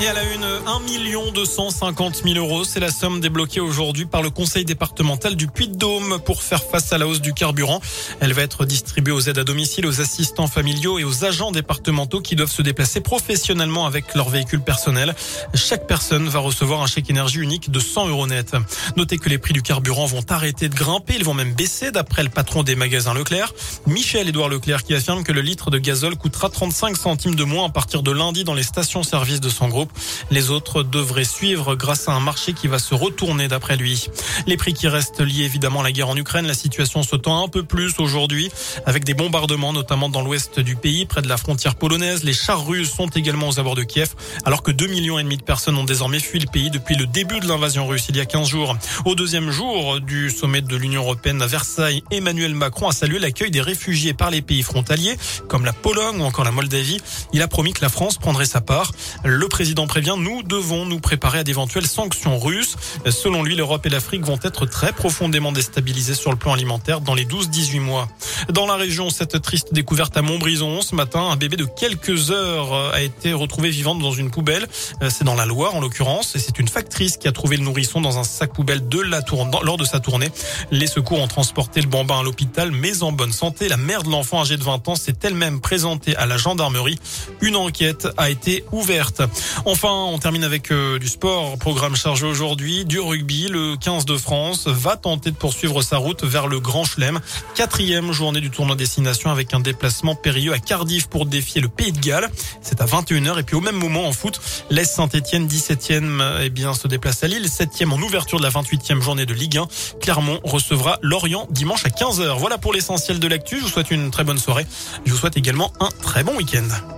Et à la une, 1 250 000 euros, c'est la somme débloquée aujourd'hui par le conseil départemental du Puy-de-Dôme pour faire face à la hausse du carburant. Elle va être distribuée aux aides à domicile, aux assistants familiaux et aux agents départementaux qui doivent se déplacer professionnellement avec leur véhicule personnel. Chaque personne va recevoir un chèque énergie unique de 100 euros net. Notez que les prix du carburant vont arrêter de grimper, ils vont même baisser d'après le patron des magasins Leclerc, Michel-Édouard Leclerc, qui affirme que le litre de gazole coûtera 35 centimes de moins à partir de lundi dans les stations-service de son groupe. Les autres devraient suivre grâce à un marché qui va se retourner d'après lui. Les prix qui restent liés évidemment à la guerre en Ukraine, la situation se tend un peu plus aujourd'hui avec des bombardements notamment dans l'ouest du pays près de la frontière polonaise. Les chars russes sont également aux abords de Kiev alors que 2 millions et demi de personnes ont désormais fui le pays depuis le début de l'invasion russe il y a 15 jours. Au deuxième jour du sommet de l'Union européenne à Versailles, Emmanuel Macron a salué l'accueil des réfugiés par les pays frontaliers comme la Pologne ou encore la Moldavie. Il a promis que la France prendrait sa part. Le président nous devons nous préparer à d'éventuelles sanctions russes. Selon lui, l'Europe et l'Afrique vont être très profondément déstabilisées sur le plan alimentaire dans les 12-18 mois. Dans la région, cette triste découverte à Montbrison ce matin, un bébé de quelques heures a été retrouvé vivant dans une poubelle. C'est dans la Loire en l'occurrence et c'est une factrice qui a trouvé le nourrisson dans un sac poubelle de la tour lors de sa tournée. Les secours ont transporté le bambin à l'hôpital mais en bonne santé. La mère de l'enfant âgé de 20 ans s'est elle-même présentée à la gendarmerie. Une enquête a été ouverte. Enfin, on termine avec euh, du sport. Programme chargé aujourd'hui, du rugby. Le 15 de France va tenter de poursuivre sa route vers le Grand Chelem. Quatrième journée du tournoi destination avec un déplacement périlleux à Cardiff pour défier le Pays de Galles. C'est à 21h. Et puis au même moment en foot, l'Est Saint-Etienne, 17e, eh bien, se déplace à Lille. 7e en ouverture de la 28e journée de Ligue 1. Clermont recevra Lorient dimanche à 15h. Voilà pour l'essentiel de l'actu. Je vous souhaite une très bonne soirée. Je vous souhaite également un très bon week-end.